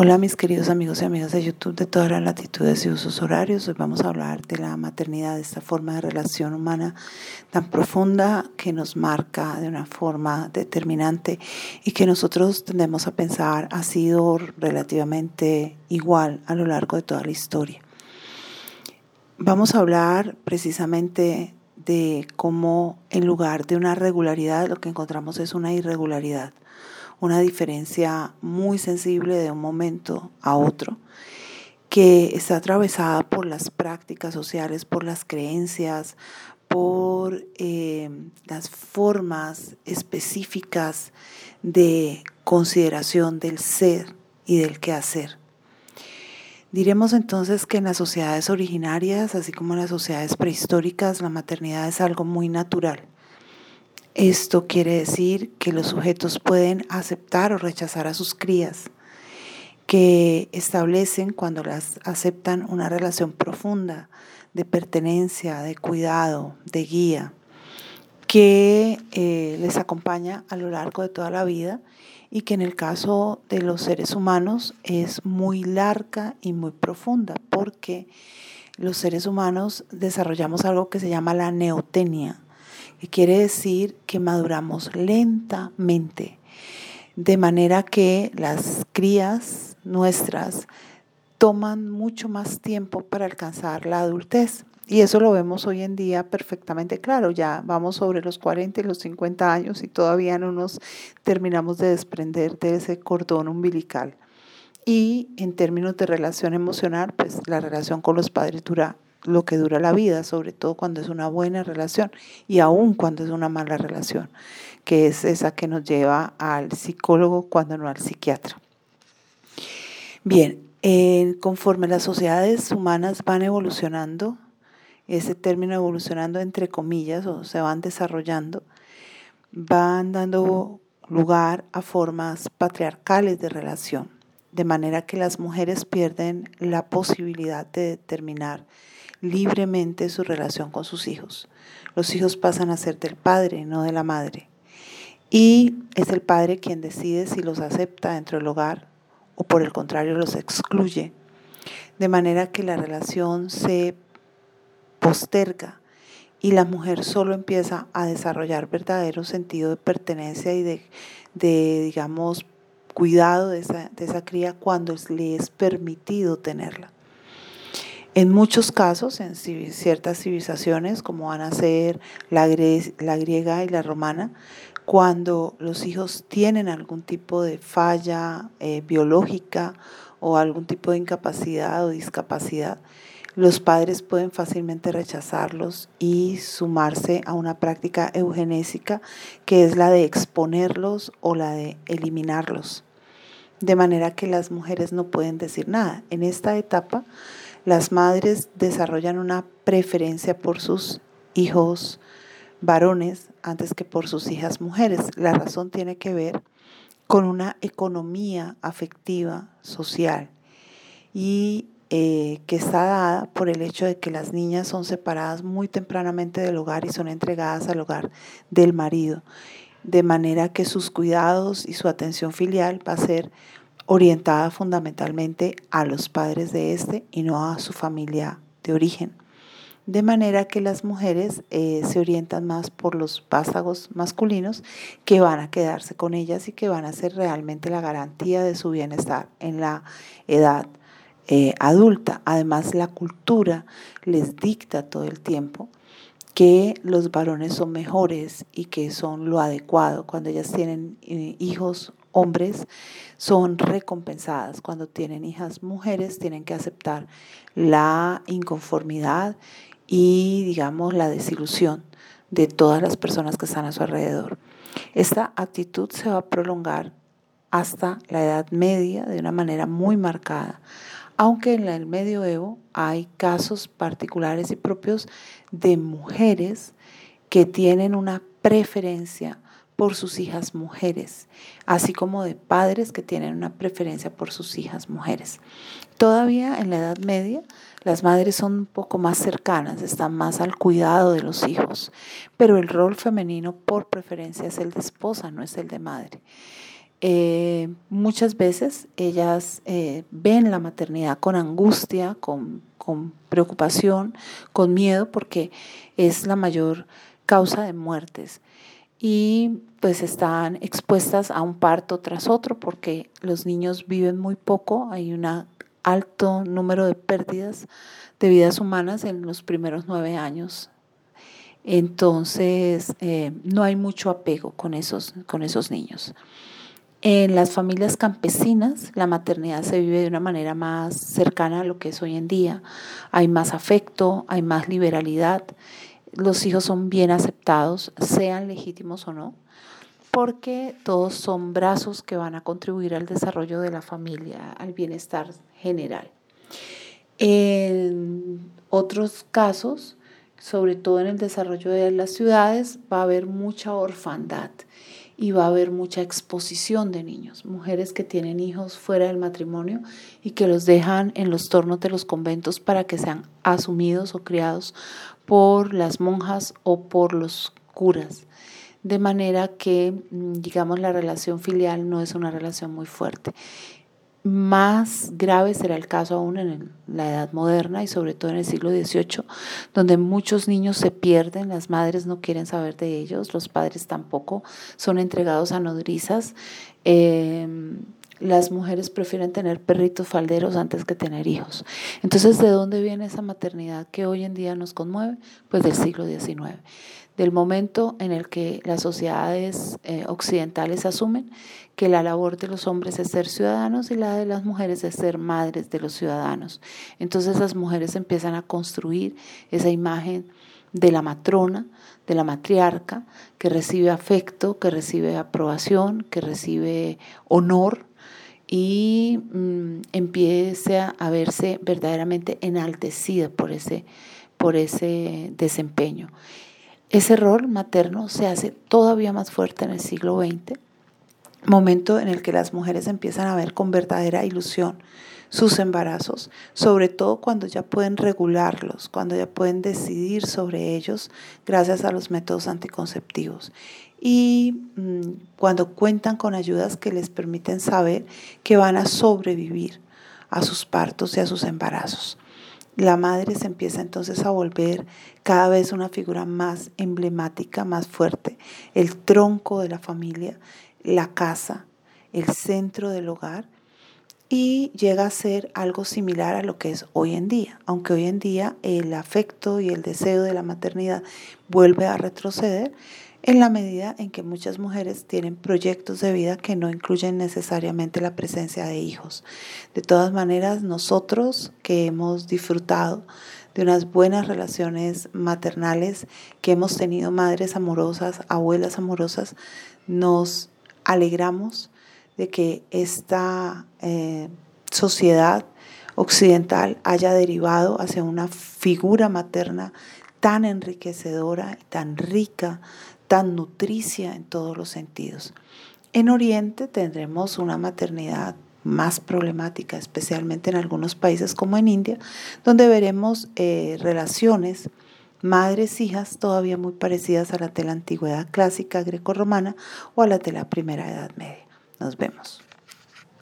Hola mis queridos amigos y amigas de YouTube de todas las latitudes y usos horarios. Hoy vamos a hablar de la maternidad, de esta forma de relación humana tan profunda que nos marca de una forma determinante y que nosotros tendemos a pensar ha sido relativamente igual a lo largo de toda la historia. Vamos a hablar precisamente de cómo en lugar de una regularidad lo que encontramos es una irregularidad una diferencia muy sensible de un momento a otro, que está atravesada por las prácticas sociales, por las creencias, por eh, las formas específicas de consideración del ser y del quehacer. Diremos entonces que en las sociedades originarias, así como en las sociedades prehistóricas, la maternidad es algo muy natural esto quiere decir que los sujetos pueden aceptar o rechazar a sus crías, que establecen cuando las aceptan una relación profunda de pertenencia, de cuidado, de guía, que eh, les acompaña a lo largo de toda la vida y que en el caso de los seres humanos es muy larga y muy profunda porque los seres humanos desarrollamos algo que se llama la neotenia quiere decir que maduramos lentamente, de manera que las crías nuestras toman mucho más tiempo para alcanzar la adultez. Y eso lo vemos hoy en día perfectamente claro. Ya vamos sobre los 40 y los 50 años y todavía no nos terminamos de desprender de ese cordón umbilical. Y en términos de relación emocional, pues la relación con los padres dura lo que dura la vida, sobre todo cuando es una buena relación y aún cuando es una mala relación, que es esa que nos lleva al psicólogo cuando no al psiquiatra. Bien, conforme las sociedades humanas van evolucionando, ese término evolucionando entre comillas o se van desarrollando, van dando lugar a formas patriarcales de relación, de manera que las mujeres pierden la posibilidad de determinar libremente su relación con sus hijos. Los hijos pasan a ser del padre, no de la madre. Y es el padre quien decide si los acepta dentro del hogar o por el contrario los excluye. De manera que la relación se posterga y la mujer solo empieza a desarrollar verdadero sentido de pertenencia y de, digamos, cuidado de esa, de esa cría cuando le es permitido tenerla. En muchos casos, en ciertas civilizaciones, como van a ser la, griega y la romana, cuando los hijos tienen algún tipo de falla eh, biológica o algún tipo de incapacidad o discapacidad, los padres pueden fácilmente rechazarlos y sumarse a una práctica eugenésica que es la de exponerlos o la de eliminarlos. De manera que las mujeres no pueden decir nada. En esta etapa, las madres desarrollan una preferencia por sus hijos varones antes que por sus hijas mujeres. La razón tiene que ver con una economía afectiva, social, y eh, que está dada por el hecho de que las niñas son separadas muy tempranamente del hogar y son entregadas al hogar del marido, de manera que sus cuidados y su atención filial va a ser orientada fundamentalmente a los padres de este y no a su familia de origen. De manera que las mujeres eh, se orientan más por los vástagos masculinos que van a quedarse con ellas y que van a ser realmente la garantía de su bienestar en la edad eh, adulta. Además, la cultura les dicta todo el tiempo que los varones son mejores y que son lo adecuado. Cuando ellas tienen eh, hijos hombres son recompensadas. Cuando tienen hijas mujeres tienen que aceptar la inconformidad y, digamos, la desilusión de todas las personas que están a su alrededor. Esta actitud se va a prolongar hasta la Edad Media de una manera muy marcada, aunque en el medioevo hay casos particulares y propios de mujeres que tienen una preferencia por sus hijas mujeres, así como de padres que tienen una preferencia por sus hijas mujeres. Todavía en la Edad Media las madres son un poco más cercanas, están más al cuidado de los hijos, pero el rol femenino por preferencia es el de esposa, no es el de madre. Eh, muchas veces ellas eh, ven la maternidad con angustia, con, con preocupación, con miedo, porque es la mayor causa de muertes y pues están expuestas a un parto tras otro porque los niños viven muy poco, hay un alto número de pérdidas de vidas humanas en los primeros nueve años. Entonces, eh, no hay mucho apego con esos, con esos niños. En las familias campesinas, la maternidad se vive de una manera más cercana a lo que es hoy en día. Hay más afecto, hay más liberalidad. Los hijos son bien aceptados, sean legítimos o no, porque todos son brazos que van a contribuir al desarrollo de la familia, al bienestar general. En otros casos, sobre todo en el desarrollo de las ciudades, va a haber mucha orfandad y va a haber mucha exposición de niños, mujeres que tienen hijos fuera del matrimonio y que los dejan en los tornos de los conventos para que sean asumidos o criados por las monjas o por los curas. De manera que, mm, digamos, la relación filial no es una relación muy fuerte. Más grave será el caso aún en la edad moderna y sobre todo en el siglo XVIII, donde muchos niños se pierden, las madres no quieren saber de ellos, los padres tampoco son entregados a nodrizas. Em, las mujeres prefieren tener perritos falderos antes que tener hijos. Entonces, ¿de dónde viene esa maternidad que hoy en día nos conmueve? Pues del siglo XIX del momento en el que las sociedades eh, occidentales asumen que la labor de los hombres es ser ciudadanos y la de las mujeres es ser madres de los ciudadanos. Entonces las mujeres empiezan a construir esa imagen de la matrona, de la matriarca, que recibe afecto, que recibe aprobación, que recibe honor y mm, empieza a verse verdaderamente enaltecida por ese, por ese desempeño. Ese rol materno se hace todavía más fuerte en el siglo XX, momento en el que las mujeres empiezan a ver con verdadera ilusión sus embarazos, sobre todo cuando ya pueden regularlos, cuando ya pueden decidir sobre ellos gracias a los métodos anticonceptivos y mm, cuando cuentan con ayudas que les permiten saber que van a sobrevivir a sus partos y a sus embarazos. La madre se empieza entonces a volver cada vez una figura más emblemática, más fuerte, el tronco de la familia, la casa, el centro del hogar y llega a ser algo similar a lo que es hoy en día, aunque hoy en día el afecto y el deseo de la maternidad vuelve a retroceder, en la medida en que muchas mujeres tienen proyectos de vida que no incluyen necesariamente la presencia de hijos. De todas maneras, nosotros que hemos disfrutado de unas buenas relaciones maternales, que hemos tenido madres amorosas, abuelas amorosas, nos alegramos de que esta eh, sociedad occidental haya derivado hacia una figura materna tan enriquecedora tan rica tan nutricia en todos los sentidos. En Oriente tendremos una maternidad más problemática, especialmente en algunos países como en India, donde veremos eh, relaciones madres-hijas todavía muy parecidas a la de la antigüedad clásica greco-romana o a la de la primera edad media. Nos vemos.